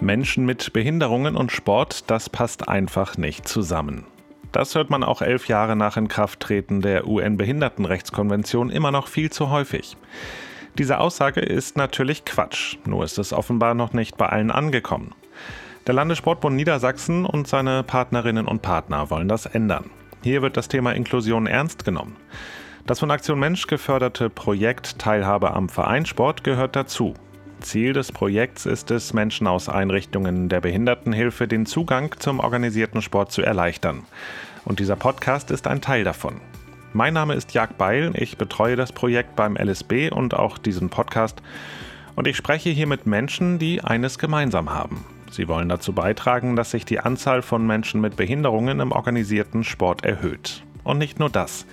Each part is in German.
Menschen mit Behinderungen und Sport, das passt einfach nicht zusammen. Das hört man auch elf Jahre nach Inkrafttreten der UN-Behindertenrechtskonvention immer noch viel zu häufig. Diese Aussage ist natürlich Quatsch, nur ist es offenbar noch nicht bei allen angekommen. Der Landessportbund Niedersachsen und seine Partnerinnen und Partner wollen das ändern. Hier wird das Thema Inklusion ernst genommen. Das von Aktion Mensch geförderte Projekt Teilhabe am Vereinssport gehört dazu. Ziel des Projekts ist es, Menschen aus Einrichtungen der Behindertenhilfe den Zugang zum organisierten Sport zu erleichtern. Und dieser Podcast ist ein Teil davon. Mein Name ist Jag Beil, ich betreue das Projekt beim LSB und auch diesen Podcast. Und ich spreche hier mit Menschen, die eines gemeinsam haben. Sie wollen dazu beitragen, dass sich die Anzahl von Menschen mit Behinderungen im organisierten Sport erhöht. Und nicht nur das.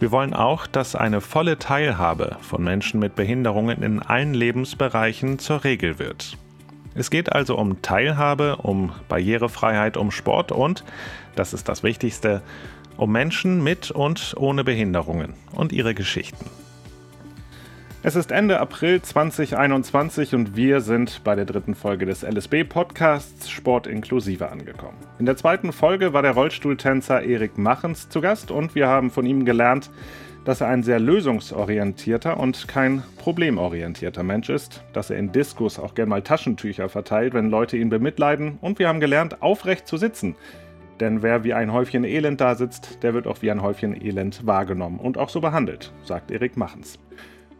Wir wollen auch, dass eine volle Teilhabe von Menschen mit Behinderungen in allen Lebensbereichen zur Regel wird. Es geht also um Teilhabe, um Barrierefreiheit, um Sport und, das ist das Wichtigste, um Menschen mit und ohne Behinderungen und ihre Geschichten. Es ist Ende April 2021 und wir sind bei der dritten Folge des LSB-Podcasts Sport inklusive angekommen. In der zweiten Folge war der Rollstuhltänzer Erik Machens zu Gast und wir haben von ihm gelernt, dass er ein sehr lösungsorientierter und kein problemorientierter Mensch ist, dass er in Diskus auch gern mal Taschentücher verteilt, wenn Leute ihn bemitleiden und wir haben gelernt, aufrecht zu sitzen. Denn wer wie ein Häufchen Elend da sitzt, der wird auch wie ein Häufchen Elend wahrgenommen und auch so behandelt, sagt Erik Machens.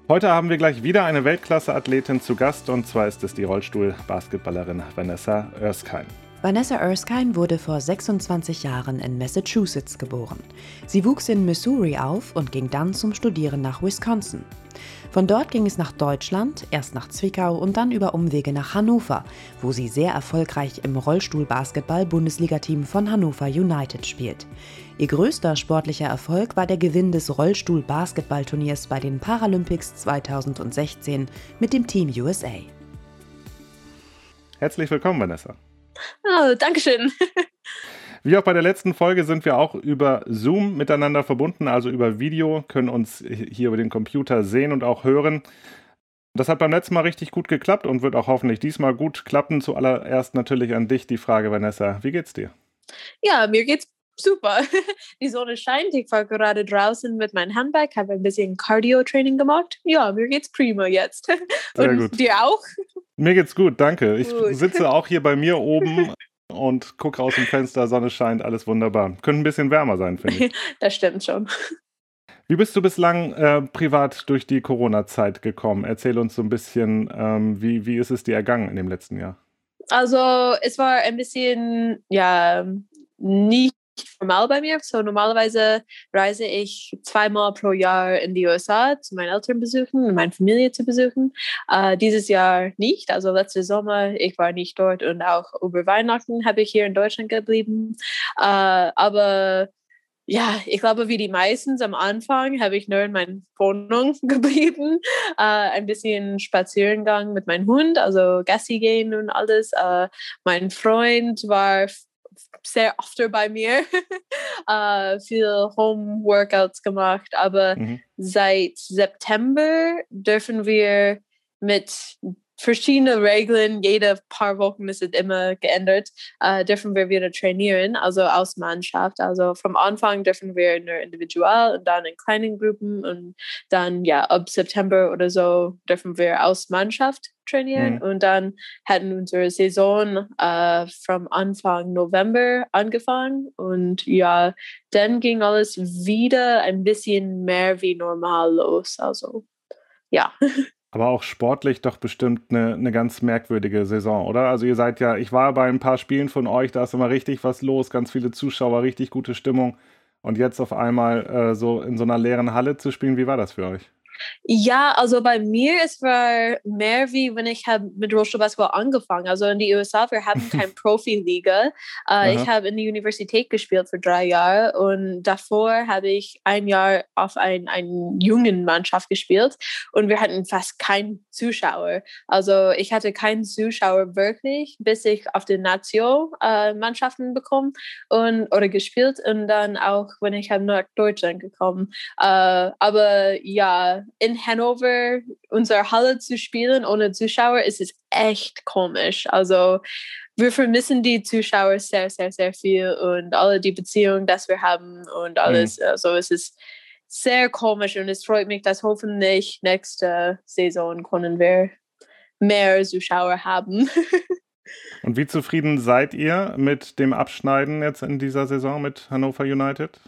Heute haben wir gleich wieder eine Weltklasse-Athletin zu Gast und zwar ist es die Rollstuhl-Basketballerin Vanessa Erskine. Vanessa Erskine wurde vor 26 Jahren in Massachusetts geboren. Sie wuchs in Missouri auf und ging dann zum Studieren nach Wisconsin. Von dort ging es nach Deutschland, erst nach Zwickau und dann über Umwege nach Hannover, wo sie sehr erfolgreich im Rollstuhl-Basketball-Bundesligateam von Hannover United spielt. Ihr größter sportlicher Erfolg war der Gewinn des Rollstuhl-Basketballturniers bei den Paralympics 2016 mit dem Team USA. Herzlich willkommen, Vanessa. Oh, Dankeschön. Wie auch bei der letzten Folge sind wir auch über Zoom miteinander verbunden, also über Video, können uns hier über den Computer sehen und auch hören. Das hat beim letzten Mal richtig gut geklappt und wird auch hoffentlich diesmal gut klappen. Zuallererst natürlich an dich die Frage, Vanessa. Wie geht's dir? Ja, mir geht's super. Die Sonne scheint. Ich war gerade draußen mit meinem Handbag, habe ein bisschen Cardio-Training gemacht. Ja, mir geht's prima jetzt. Und gut. dir auch? Mir geht's gut, danke. Ich gut. sitze auch hier bei mir oben und gucke aus dem Fenster, Sonne scheint, alles wunderbar. Könnte ein bisschen wärmer sein, finde ich. das stimmt schon. Wie bist du bislang äh, privat durch die Corona-Zeit gekommen? Erzähl uns so ein bisschen, ähm, wie, wie ist es dir ergangen in dem letzten Jahr? Also es war ein bisschen, ja, nicht normal bei mir. So normalerweise reise ich zweimal pro Jahr in die USA zu meinen Eltern besuchen und meine Familie zu besuchen. Uh, dieses Jahr nicht. Also letzte Sommer, ich war nicht dort und auch über Weihnachten habe ich hier in Deutschland geblieben. Uh, aber ja, ich glaube, wie die meisten am Anfang habe ich nur in meiner Wohnung geblieben. Uh, ein bisschen Spazierengang mit meinem Hund, also Gassi gehen und alles. Uh, mein Freund war sehr oft bei mir uh, viel Home-Workouts gemacht, aber mhm. seit September dürfen wir mit verschiedene Regeln, jede paar Wochen ist es immer geändert, äh, dürfen wir wieder trainieren, also aus Mannschaft. Also vom Anfang dürfen wir nur individuell und dann in kleinen Gruppen und dann ja ab September oder so dürfen wir aus Mannschaft trainieren mhm. und dann hatten unsere Saison äh, vom Anfang November angefangen und ja, dann ging alles wieder ein bisschen mehr wie normal los. Also ja. Aber auch sportlich doch bestimmt eine, eine ganz merkwürdige Saison, oder? Also ihr seid ja, ich war bei ein paar Spielen von euch, da ist immer richtig was los, ganz viele Zuschauer, richtig gute Stimmung. Und jetzt auf einmal äh, so in so einer leeren Halle zu spielen, wie war das für euch? Ja, also bei mir es war mehr wie wenn ich habe mit Rollstuhlbasketball angefangen. Also in die USA wir haben keine Profiliga. uh, ich habe in der Universität gespielt für drei Jahre und davor habe ich ein Jahr auf ein, ein jungen Mannschaft gespielt und wir hatten fast keinen Zuschauer. Also ich hatte keinen Zuschauer wirklich, bis ich auf die Nation uh, Mannschaften bekommen und oder gespielt und dann auch wenn ich nach Deutschland gekommen. Uh, aber ja in Hannover unsere Halle zu spielen ohne Zuschauer, ist es echt komisch. Also wir vermissen die Zuschauer sehr, sehr, sehr viel und alle die Beziehungen, die wir haben und alles. Mhm. Also es ist sehr komisch und es freut mich, dass hoffentlich nächste Saison können wir mehr Zuschauer haben. und wie zufrieden seid ihr mit dem Abschneiden jetzt in dieser Saison mit Hannover United?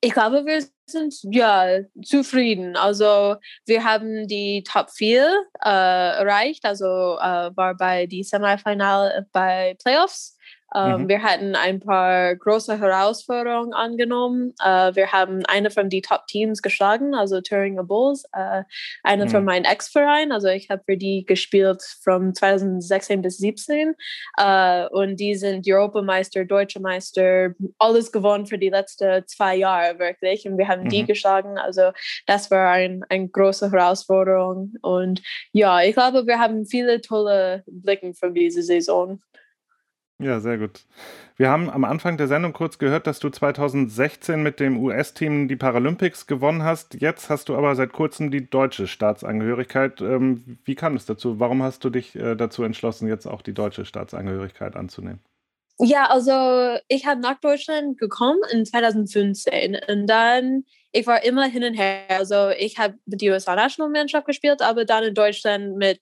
Ich glaube, wir sind ja zufrieden. Also wir haben die Top 4 äh, erreicht, also äh, war bei die Semifinal bei Playoffs ähm, mhm. Wir hatten ein paar große Herausforderungen angenommen. Äh, wir haben eine von den Top-Teams geschlagen, also Thüringer Bulls, äh, eine mhm. von meinem Ex-Verein. Also ich habe für die gespielt von 2016 bis 2017 äh, und die sind Europameister, Deutsche Meister, alles gewonnen für die letzten zwei Jahre wirklich. Und wir haben mhm. die geschlagen. Also das war ein, eine große Herausforderung. Und ja, ich glaube, wir haben viele tolle Blicken von dieser Saison. Ja, sehr gut. Wir haben am Anfang der Sendung kurz gehört, dass du 2016 mit dem US-Team die Paralympics gewonnen hast. Jetzt hast du aber seit kurzem die deutsche Staatsangehörigkeit. Ähm, wie kam es dazu? Warum hast du dich äh, dazu entschlossen, jetzt auch die deutsche Staatsangehörigkeit anzunehmen? Ja, also ich habe nach Deutschland gekommen in 2015 und dann ich war immer hin und her. Also ich habe die USA-Nationalmannschaft gespielt, aber dann in Deutschland mit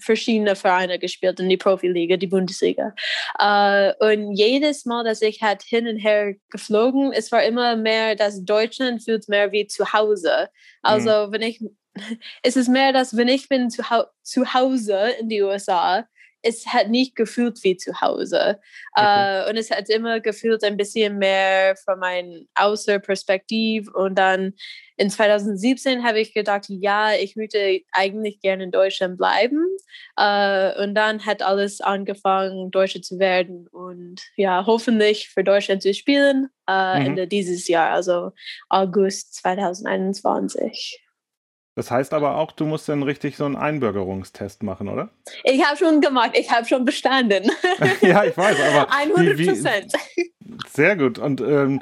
verschiedenen Vereinen gespielt, in die Profiliga, die Bundesliga. Uh, und jedes Mal, dass ich halt hin und her geflogen, es war immer mehr, dass Deutschland fühlt mehr wie zu Hause. Also mhm. wenn ich, es ist mehr, dass wenn ich bin zu, zu Hause in die USA, es hat nicht gefühlt wie zu Hause. Okay. Uh, und es hat immer gefühlt ein bisschen mehr von meiner Außerperspektive. Und dann in 2017 habe ich gedacht, ja, ich möchte eigentlich gerne in Deutschland bleiben. Uh, und dann hat alles angefangen, Deutsche zu werden und ja, hoffentlich für Deutschland zu spielen uh, mhm. Ende dieses Jahr, also August 2021. Das heißt aber auch, du musst dann richtig so einen Einbürgerungstest machen, oder? Ich habe schon gemacht, ich habe schon bestanden. ja, ich weiß, aber. 100 Prozent. Sehr gut. Und ähm,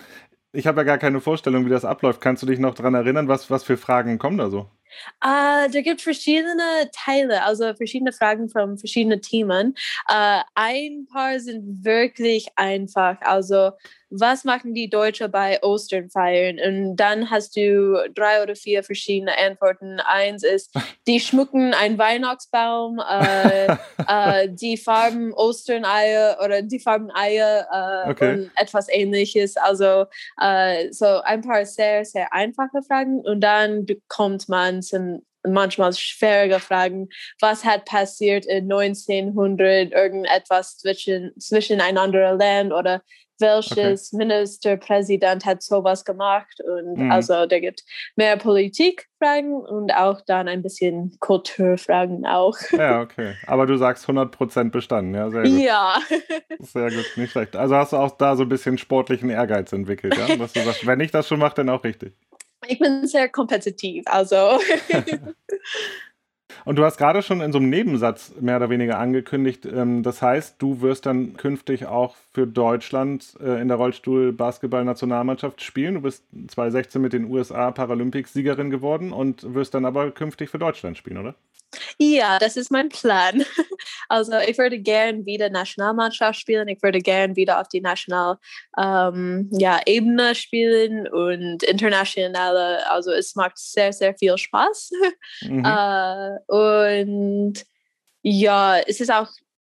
ich habe ja gar keine Vorstellung, wie das abläuft. Kannst du dich noch daran erinnern, was, was für Fragen kommen da so? Uh, da gibt verschiedene Teile, also verschiedene Fragen von verschiedenen Themen. Uh, ein paar sind wirklich einfach. Also, was machen die Deutschen bei Ostern feiern? Und dann hast du drei oder vier verschiedene Antworten. Eins ist, die schmucken einen Weihnachtsbaum, uh, die Farben Osterneier oder die Farben Eier okay. und etwas ähnliches. Also, so ein paar sehr, sehr einfache Fragen. Und dann bekommt man sind manchmal schwierige Fragen. Was hat passiert in 1900 irgendetwas zwischen, zwischen ein Land oder welches okay. Ministerpräsident hat sowas gemacht? Und mhm. also da gibt mehr Politikfragen und auch dann ein bisschen Kulturfragen auch. Ja, okay. Aber du sagst 100% bestanden, ja, sehr gut. Ja. Sehr gut, nicht schlecht. Also hast du auch da so ein bisschen sportlichen Ehrgeiz entwickelt, ja? Dass du sagst, wenn ich das schon mache, dann auch richtig. Ich bin sehr kompetitiv, also. Und du hast gerade schon in so einem Nebensatz mehr oder weniger angekündigt, ähm, das heißt, du wirst dann künftig auch für Deutschland äh, in der Rollstuhl-Basketball-Nationalmannschaft spielen. Du bist 2016 mit den USA Paralympics-Siegerin geworden und wirst dann aber künftig für Deutschland spielen, oder? Ja, das ist mein Plan. Also ich würde gern wieder Nationalmannschaft spielen. Ich würde gern wieder auf die National ähm, ja, Ebene spielen und internationale. Also es macht sehr, sehr viel Spaß. Mhm. Äh, und ja, es ist auch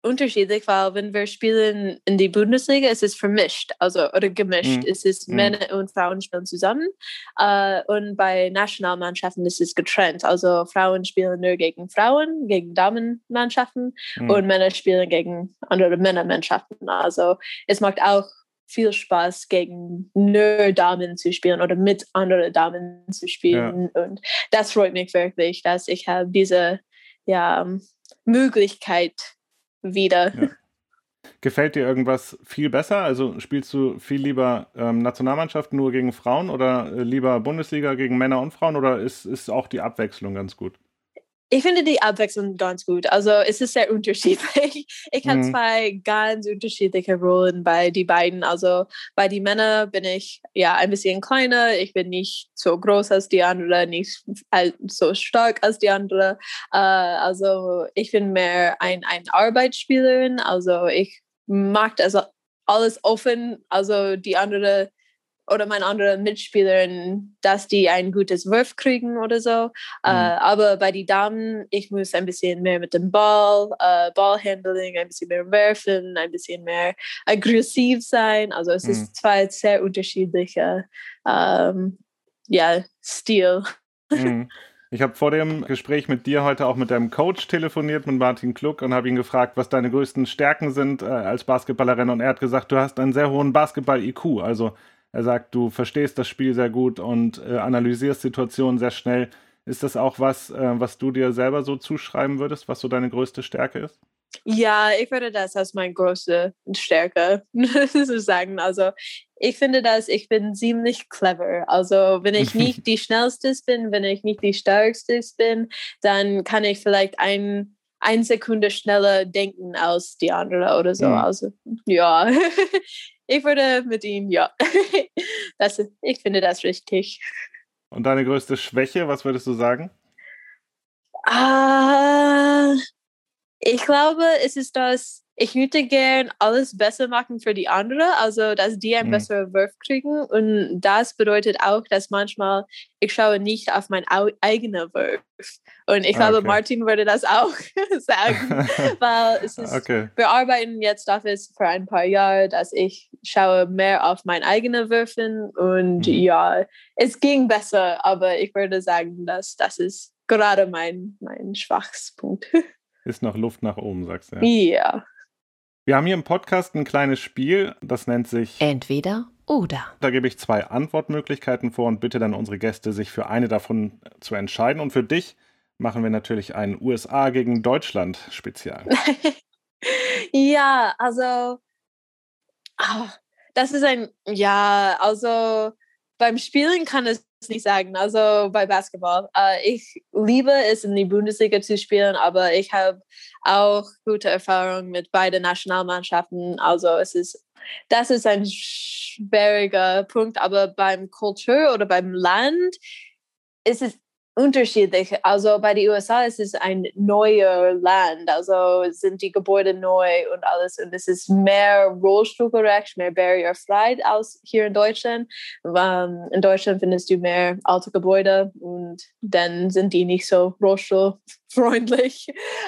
unterschiedlich, weil wenn wir spielen in die Bundesliga, es ist vermischt, also oder gemischt. Mhm. Es ist mhm. Männer und Frauen spielen zusammen. Uh, und bei Nationalmannschaften ist es getrennt. Also Frauen spielen nur gegen Frauen, gegen Damenmannschaften mhm. und Männer spielen gegen andere Männermannschaften. Also es macht auch viel Spaß, gegen nur Damen zu spielen oder mit anderen Damen zu spielen. Ja. Und das freut mich wirklich, dass ich habe diese ja, Möglichkeit wieder. Ja. Gefällt dir irgendwas viel besser? Also spielst du viel lieber ähm, Nationalmannschaft nur gegen Frauen oder äh, lieber Bundesliga gegen Männer und Frauen oder ist, ist auch die Abwechslung ganz gut? Ich finde die Abwechslung ganz gut. Also es ist sehr unterschiedlich. Ich habe mhm. zwei ganz unterschiedliche Rollen bei die beiden. Also bei den Männern bin ich ja ein bisschen kleiner. Ich bin nicht so groß als die andere, nicht so stark als die andere. Uh, also ich bin mehr ein, ein Arbeitsspielerin. Also ich mag das alles offen. Also die andere oder meine anderen Mitspielerinnen, dass die ein gutes Wurf kriegen oder so. Mhm. Uh, aber bei den Damen, ich muss ein bisschen mehr mit dem Ball, uh, Ballhandling, ein bisschen mehr werfen, ein bisschen mehr aggressiv sein. Also es mhm. ist zwei sehr unterschiedliche um, ja, Stil. Mhm. Ich habe vor dem Gespräch mit dir heute auch mit deinem Coach telefoniert, mit Martin Kluck, und habe ihn gefragt, was deine größten Stärken sind äh, als Basketballerin. Und er hat gesagt, du hast einen sehr hohen Basketball-IQ. Also er sagt, du verstehst das Spiel sehr gut und äh, analysierst Situationen sehr schnell. Ist das auch was, äh, was du dir selber so zuschreiben würdest, was so deine größte Stärke ist? Ja, ich würde das als meine größte Stärke sagen. Also ich finde, dass ich bin ziemlich clever. Also wenn ich nicht die schnellste bin, wenn ich nicht die stärkste bin, dann kann ich vielleicht ein eine Sekunde schneller denken als die andere oder so. Mhm. Also ja, ich würde mit ihm, ja. Das, ich finde das richtig. Und deine größte Schwäche, was würdest du sagen? Uh, ich glaube, es ist das, ich würde gern alles besser machen für die anderen, also dass die einen mhm. besseren Wurf kriegen. Und das bedeutet auch, dass manchmal ich schaue nicht auf meinen eigenen Wurf. Und ich glaube, okay. Martin würde das auch sagen, weil es ist, okay. wir arbeiten jetzt dafür für ein paar Jahre, dass ich schaue mehr auf meinen eigenen Würfen und mhm. ja, es ging besser, aber ich würde sagen, dass das ist gerade mein, mein Schwachspunkt. Ist noch Luft nach oben, sagst du. Ja. ja. Wir haben hier im Podcast ein kleines Spiel, das nennt sich Entweder oder. Da gebe ich zwei Antwortmöglichkeiten vor und bitte dann unsere Gäste, sich für eine davon zu entscheiden. Und für dich machen wir natürlich ein USA gegen Deutschland Spezial. ja, also oh, das ist ein, ja, also beim Spielen kann es nicht sagen. Also bei Basketball. Uh, ich liebe es, in die Bundesliga zu spielen, aber ich habe auch gute Erfahrungen mit beiden Nationalmannschaften. Also es ist, das ist ein schwieriger Punkt, aber beim Kultur oder beim Land ist es unterschiedlich. Also bei den USA ist es ein neuer Land, also sind die Gebäude neu und alles und es ist mehr rollstuhlgerecht, mehr barrierefrei als hier in Deutschland. Um, in Deutschland findest du mehr alte Gebäude und dann sind die nicht so rollstuhlfreundlich.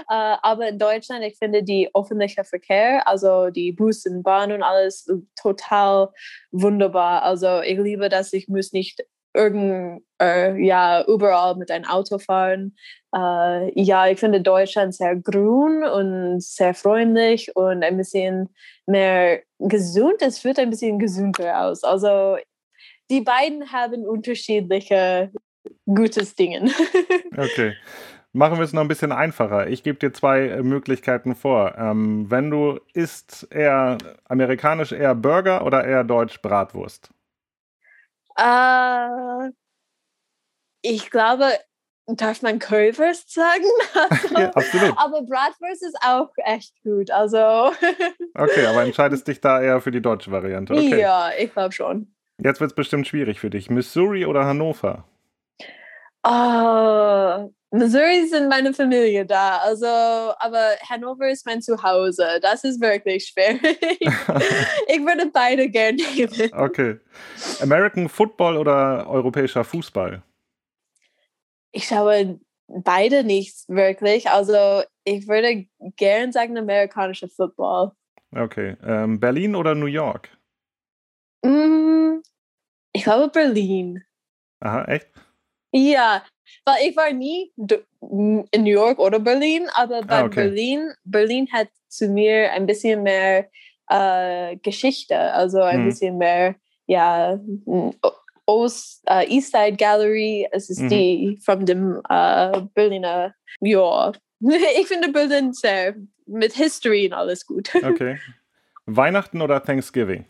Uh, aber in Deutschland, ich finde die öffentliche Verkehr, also die Bus und Bahn und alles total wunderbar. Also ich liebe das, ich muss nicht irgend, äh, ja, überall mit einem Auto fahren. Äh, ja, ich finde Deutschland sehr grün und sehr freundlich und ein bisschen mehr gesund. Es fühlt ein bisschen gesünder aus. Also die beiden haben unterschiedliche gutes Dinge. okay. Machen wir es noch ein bisschen einfacher. Ich gebe dir zwei äh, Möglichkeiten vor. Ähm, wenn du isst eher amerikanisch eher Burger oder eher deutsch Bratwurst? Äh, ich glaube, darf man Currywurst sagen? Also, ja, absolut. Aber Bratwurst ist auch echt gut. Also. okay, aber entscheidest dich da eher für die deutsche Variante. Okay. Ja, ich glaube schon. Jetzt wird es bestimmt schwierig für dich. Missouri oder Hannover? Oh, Missouri sind meine Familie da, also, aber Hannover ist mein Zuhause. Das ist wirklich schwierig. ich würde beide gerne nehmen. Okay. American Football oder europäischer Fußball? Ich schaue beide nicht wirklich. Also, ich würde gern sagen amerikanischer Football. Okay. Ähm, Berlin oder New York? Mm, ich glaube Berlin. Aha, echt? Ja, weil ich war nie in New York oder Berlin, aber bei ah, okay. Berlin, Berlin hat zu mir ein bisschen mehr äh, Geschichte, also ein hm. bisschen mehr, ja, Ost, uh, East Side Gallery, es ist mhm. die von dem uh, Berliner, ja, ich finde Berlin sehr mit History und alles gut. Okay. Weihnachten oder Thanksgiving?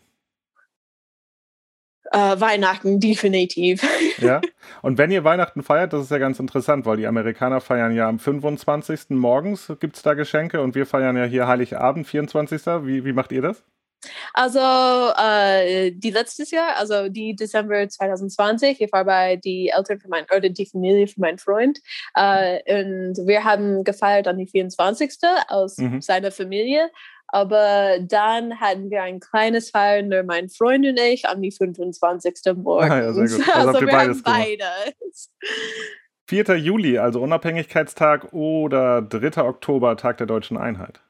Uh, Weihnachten, definitiv. Ja. Und wenn ihr Weihnachten feiert, das ist ja ganz interessant, weil die Amerikaner feiern ja am 25. morgens, gibt es da Geschenke und wir feiern ja hier Heiligabend, 24. Wie, wie macht ihr das? Also äh, die letztes Jahr, also die Dezember 2020, ich war bei die Eltern von meinem oder die Familie von meinem Freund äh, und wir haben gefeiert an die 24. aus mhm. seiner Familie aber dann hatten wir ein kleines Feiern, mein Freund und ich, an die 25. Morgen. Ah, ja, Also, also wir haben beides. 4. Juli, also Unabhängigkeitstag oder 3. Oktober, Tag der deutschen Einheit?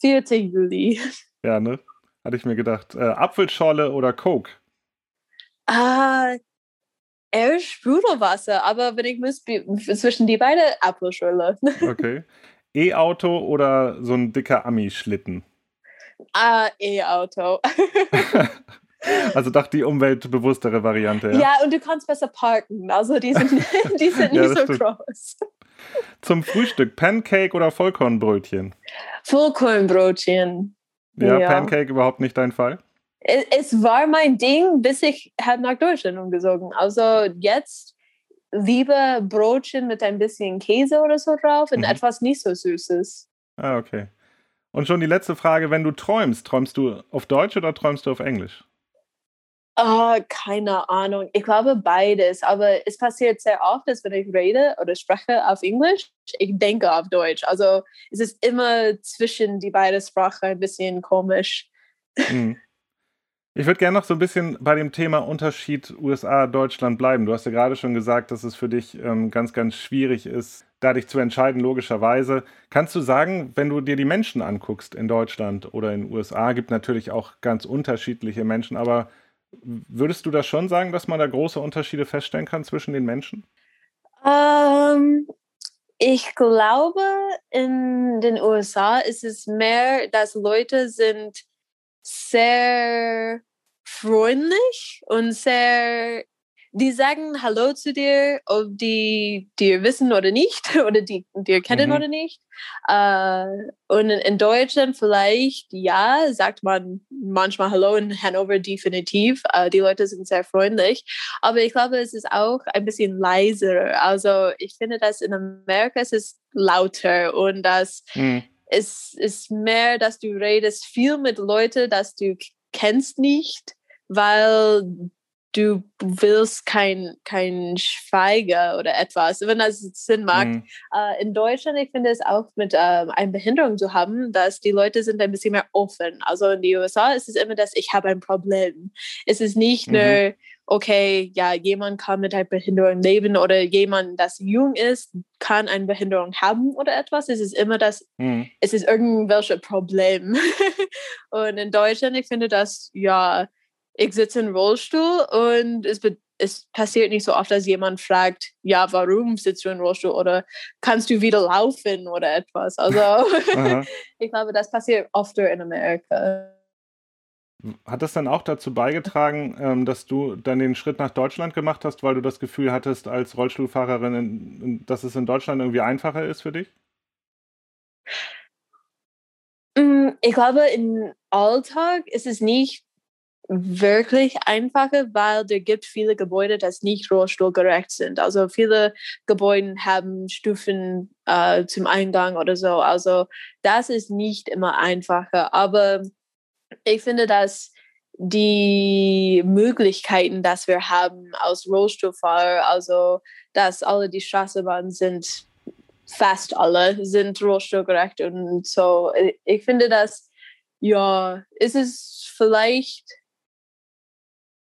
4. Juli. Ja, ne? Hatte ich mir gedacht. Äh, Apfelschorle oder Coke? Ah, eher Sprudelwasser, aber wenn ich muss, zwischen die beiden Apfelschorle. Okay. E-Auto oder so ein dicker Ami-Schlitten? Ah, E-Auto. also doch die umweltbewusstere Variante. Ja? ja, und du kannst besser parken. Also die sind, die sind ja, nicht so groß. Zum Frühstück Pancake oder Vollkornbrötchen? Vollkornbrötchen. Ja, ja, Pancake überhaupt nicht dein Fall? Es, es war mein Ding, bis ich halt nach Deutschland umgesogen. Also jetzt lieber Brötchen mit ein bisschen Käse oder so drauf und mhm. etwas nicht so Süßes. Ah, okay. Und schon die letzte Frage, wenn du träumst, träumst du auf Deutsch oder träumst du auf Englisch? Uh, keine Ahnung. Ich glaube beides. Aber es passiert sehr oft, dass wenn ich rede oder spreche auf Englisch, ich denke auf Deutsch. Also es ist immer zwischen die beiden Sprachen ein bisschen komisch. Mhm. Ich würde gerne noch so ein bisschen bei dem Thema Unterschied USA-Deutschland bleiben. Du hast ja gerade schon gesagt, dass es für dich ähm, ganz, ganz schwierig ist, da dich zu entscheiden, logischerweise. Kannst du sagen, wenn du dir die Menschen anguckst in Deutschland oder in den USA, gibt natürlich auch ganz unterschiedliche Menschen, aber würdest du da schon sagen, dass man da große Unterschiede feststellen kann zwischen den Menschen? Ähm, ich glaube, in den USA ist es mehr, dass Leute sind sehr freundlich und sehr, die sagen Hallo zu dir, ob die dir wissen oder nicht, oder die dir kennen mhm. oder nicht. Äh, und in Deutschland vielleicht, ja, sagt man manchmal Hallo, in Hannover definitiv. Äh, die Leute sind sehr freundlich. Aber ich glaube, es ist auch ein bisschen leiser. Also ich finde, dass in Amerika es ist lauter und dass mhm es ist mehr, dass du redest viel mit Leuten, dass du kennst nicht, weil du willst kein, kein Schweiger oder etwas, wenn das Sinn macht. Mhm. Äh, in Deutschland, ich finde es auch mit äh, einer Behinderung zu haben, dass die Leute sind ein bisschen mehr offen. Also in den USA ist es immer das, ich habe ein Problem. Es ist nicht mhm. nur, okay, ja, jemand kann mit einer Behinderung leben oder jemand, das jung ist, kann eine Behinderung haben oder etwas. Es ist immer das, mhm. es ist irgendwelche Problem. und in Deutschland, ich finde das, ja, ich sitze im Rollstuhl und es, es passiert nicht so oft, dass jemand fragt, ja, warum sitzt du im Rollstuhl oder kannst du wieder laufen oder etwas. Also ich glaube, das passiert oft in Amerika. Hat das dann auch dazu beigetragen, ähm, dass du dann den Schritt nach Deutschland gemacht hast, weil du das Gefühl hattest als Rollstuhlfahrerin, dass es in Deutschland irgendwie einfacher ist für dich? Mm, ich glaube, im Alltag ist es nicht wirklich einfacher, weil es gibt viele Gebäude, das nicht rollstuhlgerecht sind. Also viele Gebäude haben Stufen äh, zum Eingang oder so. Also das ist nicht immer einfacher. Aber ich finde, dass die Möglichkeiten, dass wir haben als Rollstuhlfahrer, also dass alle die Straßenbahnen sind, fast alle sind rollstuhlgerecht und so. Ich finde, dass ja, ist es vielleicht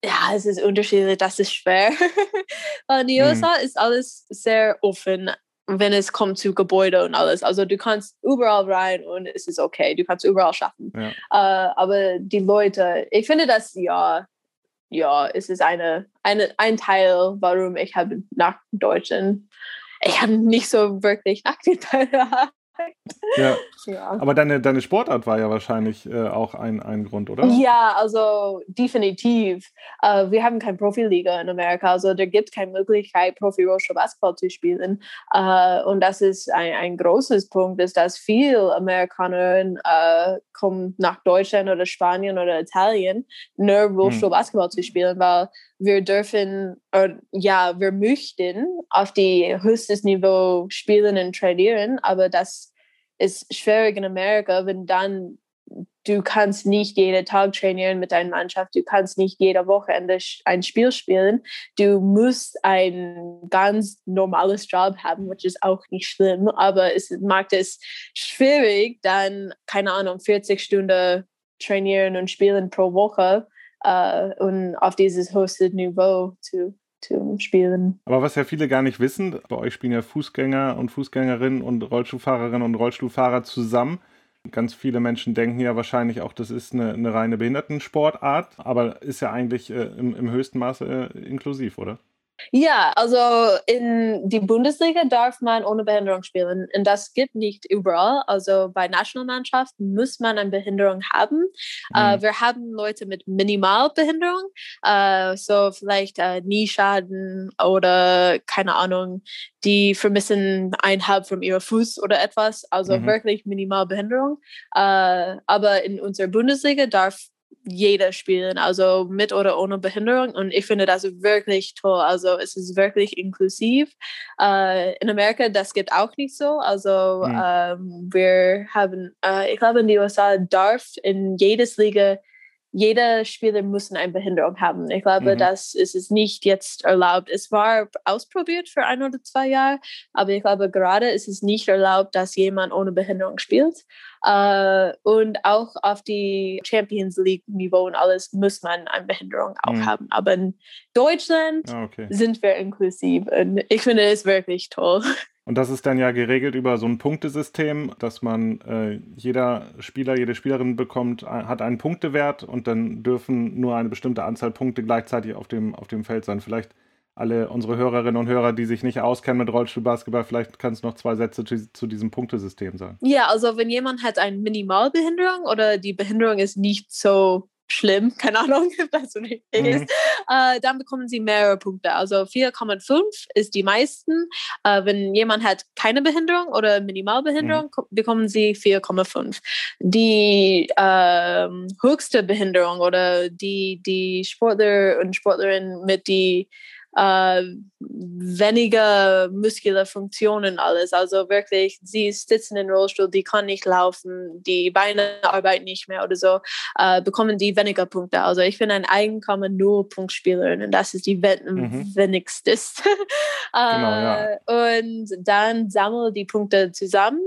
ja, es ist unterschiedlich, das ist schwer. in den USA mhm. ist alles sehr offen wenn es kommt zu Gebäude und alles. Also du kannst überall rein und es ist okay. Du kannst überall schaffen. Ja. Uh, aber die Leute, ich finde das ja, ja, es ist eine, eine, ein Teil, warum ich habe nach Deutschland, ich habe nicht so wirklich nachgedacht. Ja. ja. Aber deine, deine Sportart war ja wahrscheinlich äh, auch ein, ein Grund, oder? Ja, also definitiv. Uh, wir haben keine Profiliga in Amerika, also da gibt es keine Möglichkeit, Profi-Rollstuhl Basketball zu spielen. Uh, und das ist ein, ein großes Punkt, ist, dass viele Amerikaner uh, kommen nach Deutschland oder Spanien oder Italien, nur Rollstuhl Basketball hm. zu spielen, weil wir dürfen, ja, wir möchten auf die höchstes Niveau spielen und trainieren, aber das ist schwierig in Amerika, wenn dann du kannst nicht jeden Tag trainieren mit deiner Mannschaft, du kannst nicht jede Woche ein Spiel spielen. Du musst ein ganz normales Job haben, was ist auch nicht schlimm, aber es macht es schwierig, dann, keine Ahnung, 40 Stunden trainieren und spielen pro Woche uh, und auf dieses höchste Niveau zu, spielen. Aber was ja viele gar nicht wissen, bei euch spielen ja Fußgänger und Fußgängerinnen und Rollstuhlfahrerinnen und Rollstuhlfahrer zusammen. Ganz viele Menschen denken ja wahrscheinlich auch, das ist eine, eine reine Behindertensportart, aber ist ja eigentlich äh, im, im, höchsten Maße äh, inklusiv, oder? Ja, also in die Bundesliga darf man ohne Behinderung spielen und das gibt nicht überall. Also bei Nationalmannschaften muss man eine Behinderung haben. Äh, mhm. Uh, wir haben Leute mit Minimalbehinderung, uh, so vielleicht uh, Nieschaden oder keine Ahnung, die vermissen ein Halb von ihrem Fuß oder etwas. Also mhm. wirklich Minimalbehinderung. aber in unserer Bundesliga darf jeder spielen, also mit oder ohne Behinderung. Und ich finde das wirklich toll. Also es ist wirklich inklusiv. Äh, in Amerika, das gibt auch nicht so. Also mhm. ähm, wir haben, äh, ich glaube, in den USA darf in jedes Liga jeder Spieler muss eine Behinderung haben. Ich glaube, mhm. das ist es nicht jetzt erlaubt. Es war ausprobiert für ein oder zwei Jahre, aber ich glaube, gerade ist es nicht erlaubt, dass jemand ohne Behinderung spielt. Uh, und auch auf die Champions League Niveau und alles muss man eine Behinderung auch mhm. haben. Aber in Deutschland ah, okay. sind wir inklusiv und ich finde es wirklich toll. Und das ist dann ja geregelt über so ein Punktesystem, dass man äh, jeder Spieler, jede Spielerin bekommt, äh, hat einen Punktewert und dann dürfen nur eine bestimmte Anzahl Punkte gleichzeitig auf dem, auf dem Feld sein. Vielleicht alle unsere Hörerinnen und Hörer, die sich nicht auskennen mit Rollstuhlbasketball, vielleicht kannst du noch zwei Sätze zu, zu, diesem Punktesystem sagen. Ja, also wenn jemand hat eine Minimalbehinderung oder die Behinderung ist nicht so schlimm, keine Ahnung, was so nicht mhm. ist, äh, dann bekommen sie mehrere Punkte. Also 4,5 ist die meisten. Äh, wenn jemand hat keine Behinderung oder Minimalbehinderung, mhm. bekommen sie 4,5. Die äh, höchste Behinderung oder die, die Sportler und Sportlerinnen mit die äh, weniger muskuläre Funktionen alles. Also wirklich, sie sitzen im Rollstuhl, die kann nicht laufen, die Beine arbeiten nicht mehr oder so, äh, bekommen die weniger Punkte. Also ich bin ein Einkommen nur Punktspielerin und das ist die mhm. wenigste. äh, genau, ja. Und dann sammeln die Punkte zusammen.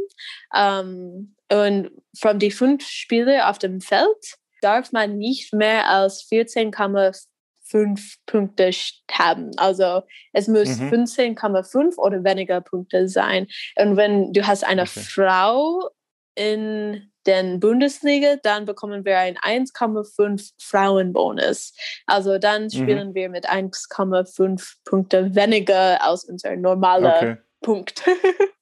Ähm, und von den fünf Spielern auf dem Feld darf man nicht mehr als 14,5 fünf Punkte haben. Also es muss mhm. 15,5 oder weniger Punkte sein. Und wenn du hast eine okay. Frau in den Bundesliga, dann bekommen wir einen 1,5 Frauenbonus. Also dann mhm. spielen mhm. wir mit 1,5 Punkte weniger als unser normaler okay. Punkt.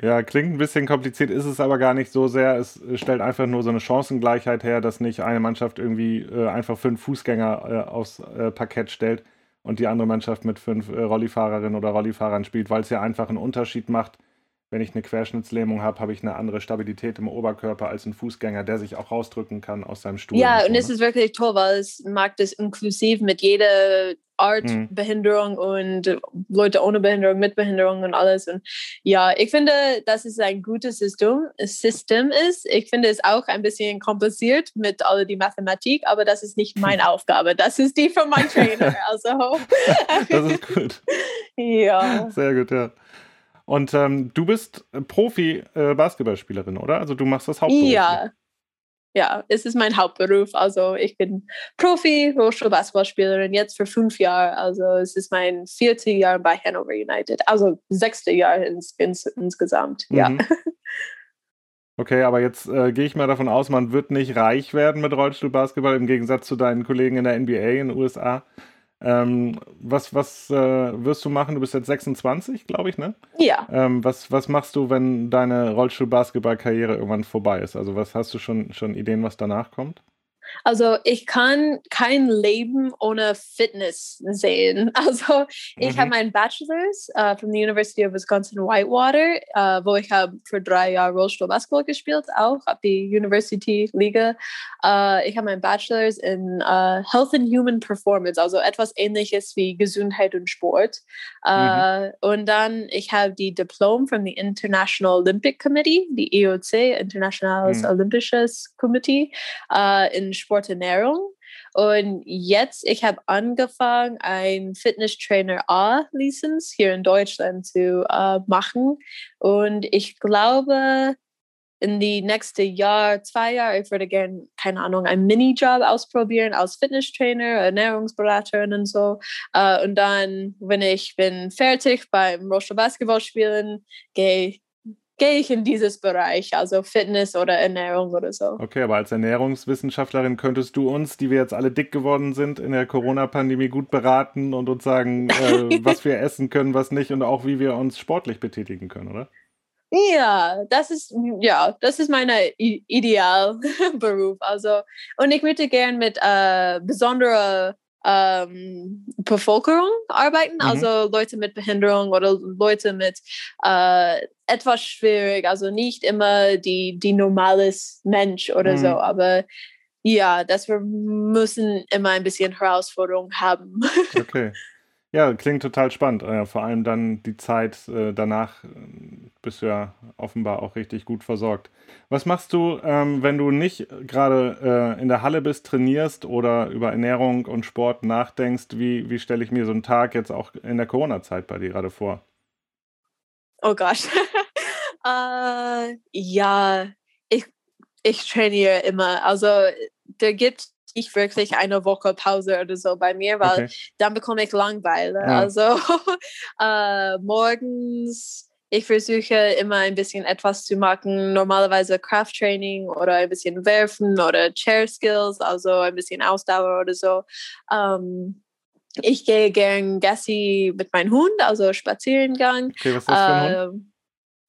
Ja, klingt ein bisschen kompliziert, ist es aber gar nicht so sehr. Es stellt einfach nur so eine Chancengleichheit her, dass nicht eine Mannschaft irgendwie äh, einfach fünf Fußgänger äh, aufs äh, Parkett stellt und die andere Mannschaft mit fünf äh, Rollifahrerinnen oder Rollifahrern spielt, weil es ja einfach einen Unterschied macht, wenn ich eine Querschnittslähmung habe, habe ich eine andere Stabilität im Oberkörper als ein Fußgänger, der sich auch rausdrücken kann aus seinem Stuhl. Ja, und, so, und es ne? ist wirklich toll, weil es mag das inklusiv mit jeder Art hm. Behinderung und Leute ohne Behinderung, mit Behinderung und alles. Und ja, ich finde, dass es ein gutes System, System ist. Ich finde es auch ein bisschen kompliziert mit all die Mathematik, aber das ist nicht meine Aufgabe. Das ist die von meinem Trainer. Also. das ist gut. ja. Sehr gut, ja. Und ähm, du bist Profi-Basketballspielerin, äh, oder? Also du machst das Hauptberuf. Ja. Ja, es ist mein Hauptberuf. Also ich bin Profi, Hochschulbasketballspielerin jetzt für fünf Jahre. Also es ist mein viertes Jahr bei Hanover United. Also sechste Jahr ins, ins, insgesamt. Ja. Mhm. Okay, aber jetzt äh, gehe ich mal davon aus, man wird nicht reich werden mit Rollstuhlbasketball im Gegensatz zu deinen Kollegen in der NBA in den USA. Ähm, was was äh, wirst du machen? Du bist jetzt 26, glaube ich, ne? Ja. Ähm, was, was machst du, wenn deine Rollstuhl-Basketball-Karriere irgendwann vorbei ist? Also was hast du schon, schon Ideen, was danach kommt? Also ich kann kein Leben ohne Fitness sehen. Also ich mhm. habe meinen Bachelor's uh, from the University of Wisconsin Whitewater, uh, wo ich habe für drei Jahre Rollstuhl Basketball gespielt, auch auf die University Liga. Uh, ich habe meinen Bachelor's in Health and Human Performance, also etwas Ähnliches wie Gesundheit und Sport. Mhm. Und dann ich habe die Diplom from the International Olympic Committee, die IOC, Internationales mhm. Olympisches Committee, in Sporternährung. Und jetzt, ich habe angefangen, ein Fitnesstrainer A-Lizenz hier in Deutschland zu äh, machen. Und ich glaube, in die nächste Jahr, zwei Jahre, ich würde gerne, keine Ahnung, einen Minijob ausprobieren als Fitnesstrainer, Ernährungsberaterin und so. Uh, und dann, wenn ich bin fertig beim Rollstuhl Basketball spielen, gehe gehe ich in dieses Bereich, also Fitness oder Ernährung oder so. Okay, aber als Ernährungswissenschaftlerin könntest du uns, die wir jetzt alle dick geworden sind in der Corona-Pandemie, gut beraten und uns sagen, äh, was wir essen können, was nicht und auch wie wir uns sportlich betätigen können, oder? Ja, das ist ja, das ist mein Idealberuf. Also und ich würde gern mit äh, besonderer ähm, Bevölkerung arbeiten, mhm. also Leute mit Behinderung oder Leute mit äh, etwas schwierig, also nicht immer die, die normales Mensch oder mhm. so, aber ja, dass wir müssen immer ein bisschen Herausforderung haben. Okay. Ja, klingt total spannend. Äh, vor allem dann die Zeit äh, danach äh, bist du ja offenbar auch richtig gut versorgt. Was machst du, ähm, wenn du nicht gerade äh, in der Halle bist, trainierst oder über Ernährung und Sport nachdenkst? Wie, wie stelle ich mir so einen Tag jetzt auch in der Corona-Zeit bei dir gerade vor? Oh Gott. uh, ja, ich, ich trainiere immer. Also, da gibt nicht wirklich eine Woche Pause oder so bei mir, weil okay. dann bekomme ich Langweile. Ja. Also äh, morgens, ich versuche immer ein bisschen etwas zu machen, normalerweise Krafttraining oder ein bisschen Werfen oder Chair Skills, also ein bisschen Ausdauer oder so. Ähm, ich gehe gern Gassi mit meinem Hund, also Spazierengang. Okay, was ist das für ein Hund?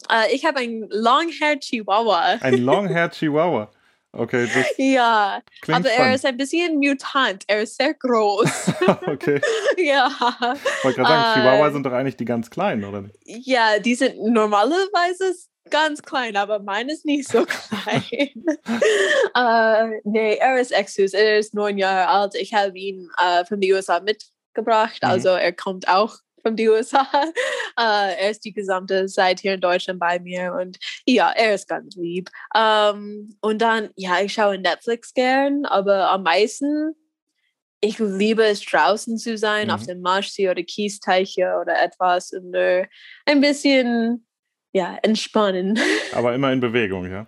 Äh, ich habe einen Longhair Chihuahua. Ein Longhair Chihuahua. Okay, das ja, aber er fun. ist ein bisschen mutant. Er ist sehr groß. okay. ja. Ich wollte gerade sagen, uh, Chihuahua sind doch eigentlich die ganz kleinen, oder nicht? Ja, die sind normalerweise ganz klein, aber mein ist nicht so klein. uh, nee, er ist süß. Er ist neun Jahre alt. Ich habe ihn uh, von den USA mitgebracht. Mhm. Also er kommt auch von den USA. Uh, er ist die gesamte Zeit hier in Deutschland bei mir und ja, er ist ganz lieb. Ähm, und dann, ja, ich schaue Netflix gern, aber am meisten, ich liebe es draußen zu sein, mhm. auf dem Marschsee oder Kiesteiche oder etwas und uh, ein bisschen, ja, entspannen. Aber immer in Bewegung, ja?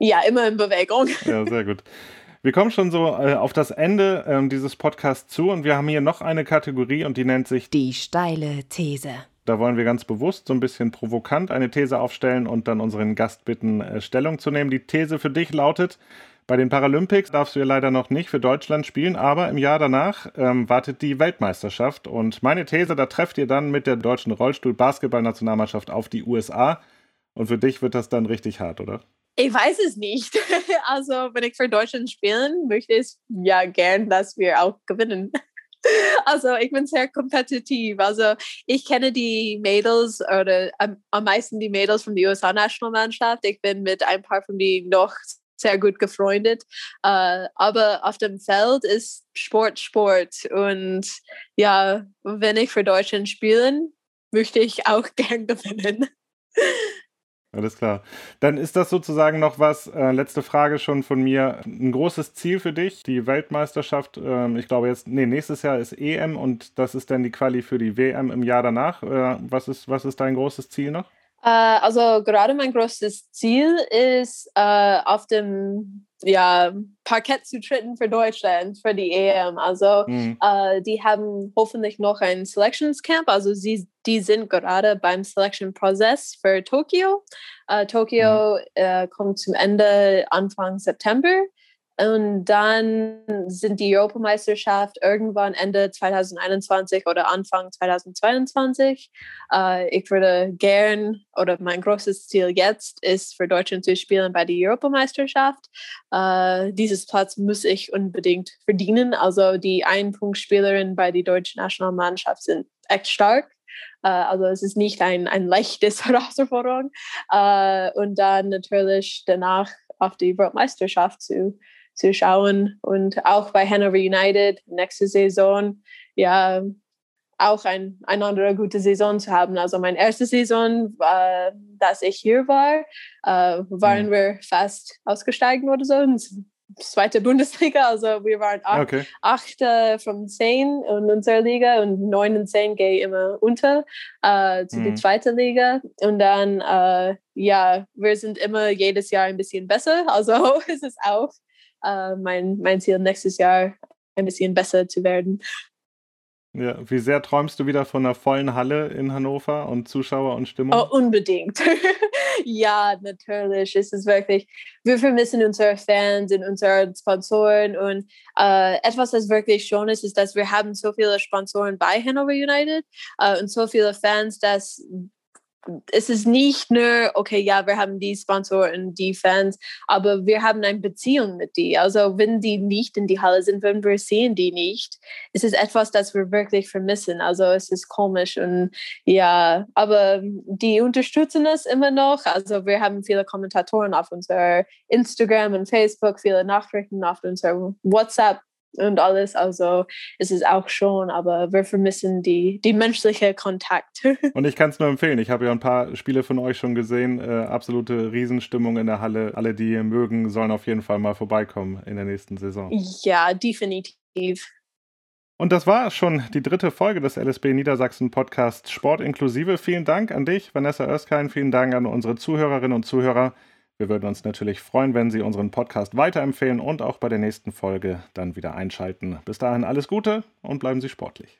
Ja, immer in Bewegung. Ja, sehr gut. Wir kommen schon so äh, auf das Ende äh, dieses Podcasts zu und wir haben hier noch eine Kategorie und die nennt sich Die steile These. Da wollen wir ganz bewusst so ein bisschen provokant eine These aufstellen und dann unseren Gast bitten, äh, Stellung zu nehmen. Die These für dich lautet, bei den Paralympics darfst du ja leider noch nicht für Deutschland spielen, aber im Jahr danach ähm, wartet die Weltmeisterschaft. Und meine These, da trefft ihr dann mit der deutschen Rollstuhl-Basketball-Nationalmannschaft auf die USA. Und für dich wird das dann richtig hart, oder? Ich weiß es nicht. Also, wenn ich für Deutschland spielen möchte, ist ja gern, dass wir auch gewinnen. Also, ich bin sehr kompetitiv. Also, ich kenne die Mädels oder am, am meisten die Mädels von der USA-Nationalmannschaft. Ich bin mit ein paar von denen noch sehr gut gefreundet. Uh, aber auf dem Feld ist Sport Sport. Und ja, wenn ich für Deutschland spielen, möchte ich auch gern gewinnen. Alles klar. Dann ist das sozusagen noch was, äh, letzte Frage schon von mir, ein großes Ziel für dich, die Weltmeisterschaft, äh, ich glaube jetzt, nee, nächstes Jahr ist EM und das ist dann die Quali für die WM im Jahr danach. Äh, was, ist, was ist dein großes Ziel noch? Äh, also gerade mein großes Ziel ist, äh, auf dem ja, Parkett zu treten für Deutschland, für die EM. Also mhm. äh, die haben hoffentlich noch ein Selections Camp. Also sie, die sind gerade beim Selection Prozess für Tokio. Tokio mhm. kommt zum Ende Anfang September. Und dann sind die Europameisterschaft irgendwann Ende 2021 oder Anfang 2022. Äh, ich würde gern, oder mein großes Ziel jetzt ist, für Deutschland zu spielen bei der Europameisterschaft. Äh, dieses Platz muss ich unbedingt verdienen. Also die Einpunktspielerinnen bei der deutschen Nationalmannschaft sind echt stark. Uh, also es ist nicht ein, ein leichtes Herausforderung. Uh, und dann natürlich danach auf die Weltmeisterschaft zu, zu schauen. Und auch bei Hanover United nächste Saison, ja, auch ein, eine andere gute Saison zu haben. Also meine erste Saison, äh, dass ich hier war, äh, waren mhm. wir fast ausgestiegen oder so. Zweite Bundesliga, also wir waren acht, okay. acht äh, von zehn in unserer Liga und neun und zehn gehen immer unter äh, zu mhm. der zweiten Liga. Und dann, äh, ja, wir sind immer jedes Jahr ein bisschen besser. Also ist es auch äh, mein, mein Ziel, nächstes Jahr ein bisschen besser zu werden. Ja, wie sehr träumst du wieder von einer vollen Halle in Hannover und Zuschauer und Stimmung? Oh, unbedingt. ja, natürlich. Es ist wirklich, wir vermissen unsere Fans und unsere Sponsoren und äh, etwas, das wirklich schon ist, ist, dass wir haben so viele Sponsoren bei Hannover United äh, und so viele Fans, dass es ist nicht nur, okay, ja, wir haben die Sponsoren, die Fans, aber wir haben eine Beziehung mit die. Also wenn die nicht in die Halle sind, wenn wir sehen die nicht, es ist etwas, das wir wirklich vermissen. Also es ist komisch und ja, aber die unterstützen es immer noch. Also wir haben viele Kommentatoren auf unser Instagram und Facebook, viele Nachrichten auf unser WhatsApp und alles. Also ist es auch schon, aber wir vermissen die, die menschliche Kontakt. und ich kann es nur empfehlen. Ich habe ja ein paar Spiele von euch schon gesehen. Äh, absolute Riesenstimmung in der Halle. Alle, die mögen, sollen auf jeden Fall mal vorbeikommen in der nächsten Saison. Ja, definitiv. Und das war schon die dritte Folge des LSB Niedersachsen Podcasts Sport inklusive. Vielen Dank an dich, Vanessa Erskine. Vielen Dank an unsere Zuhörerinnen und Zuhörer. Wir würden uns natürlich freuen, wenn Sie unseren Podcast weiterempfehlen und auch bei der nächsten Folge dann wieder einschalten. Bis dahin alles Gute und bleiben Sie sportlich.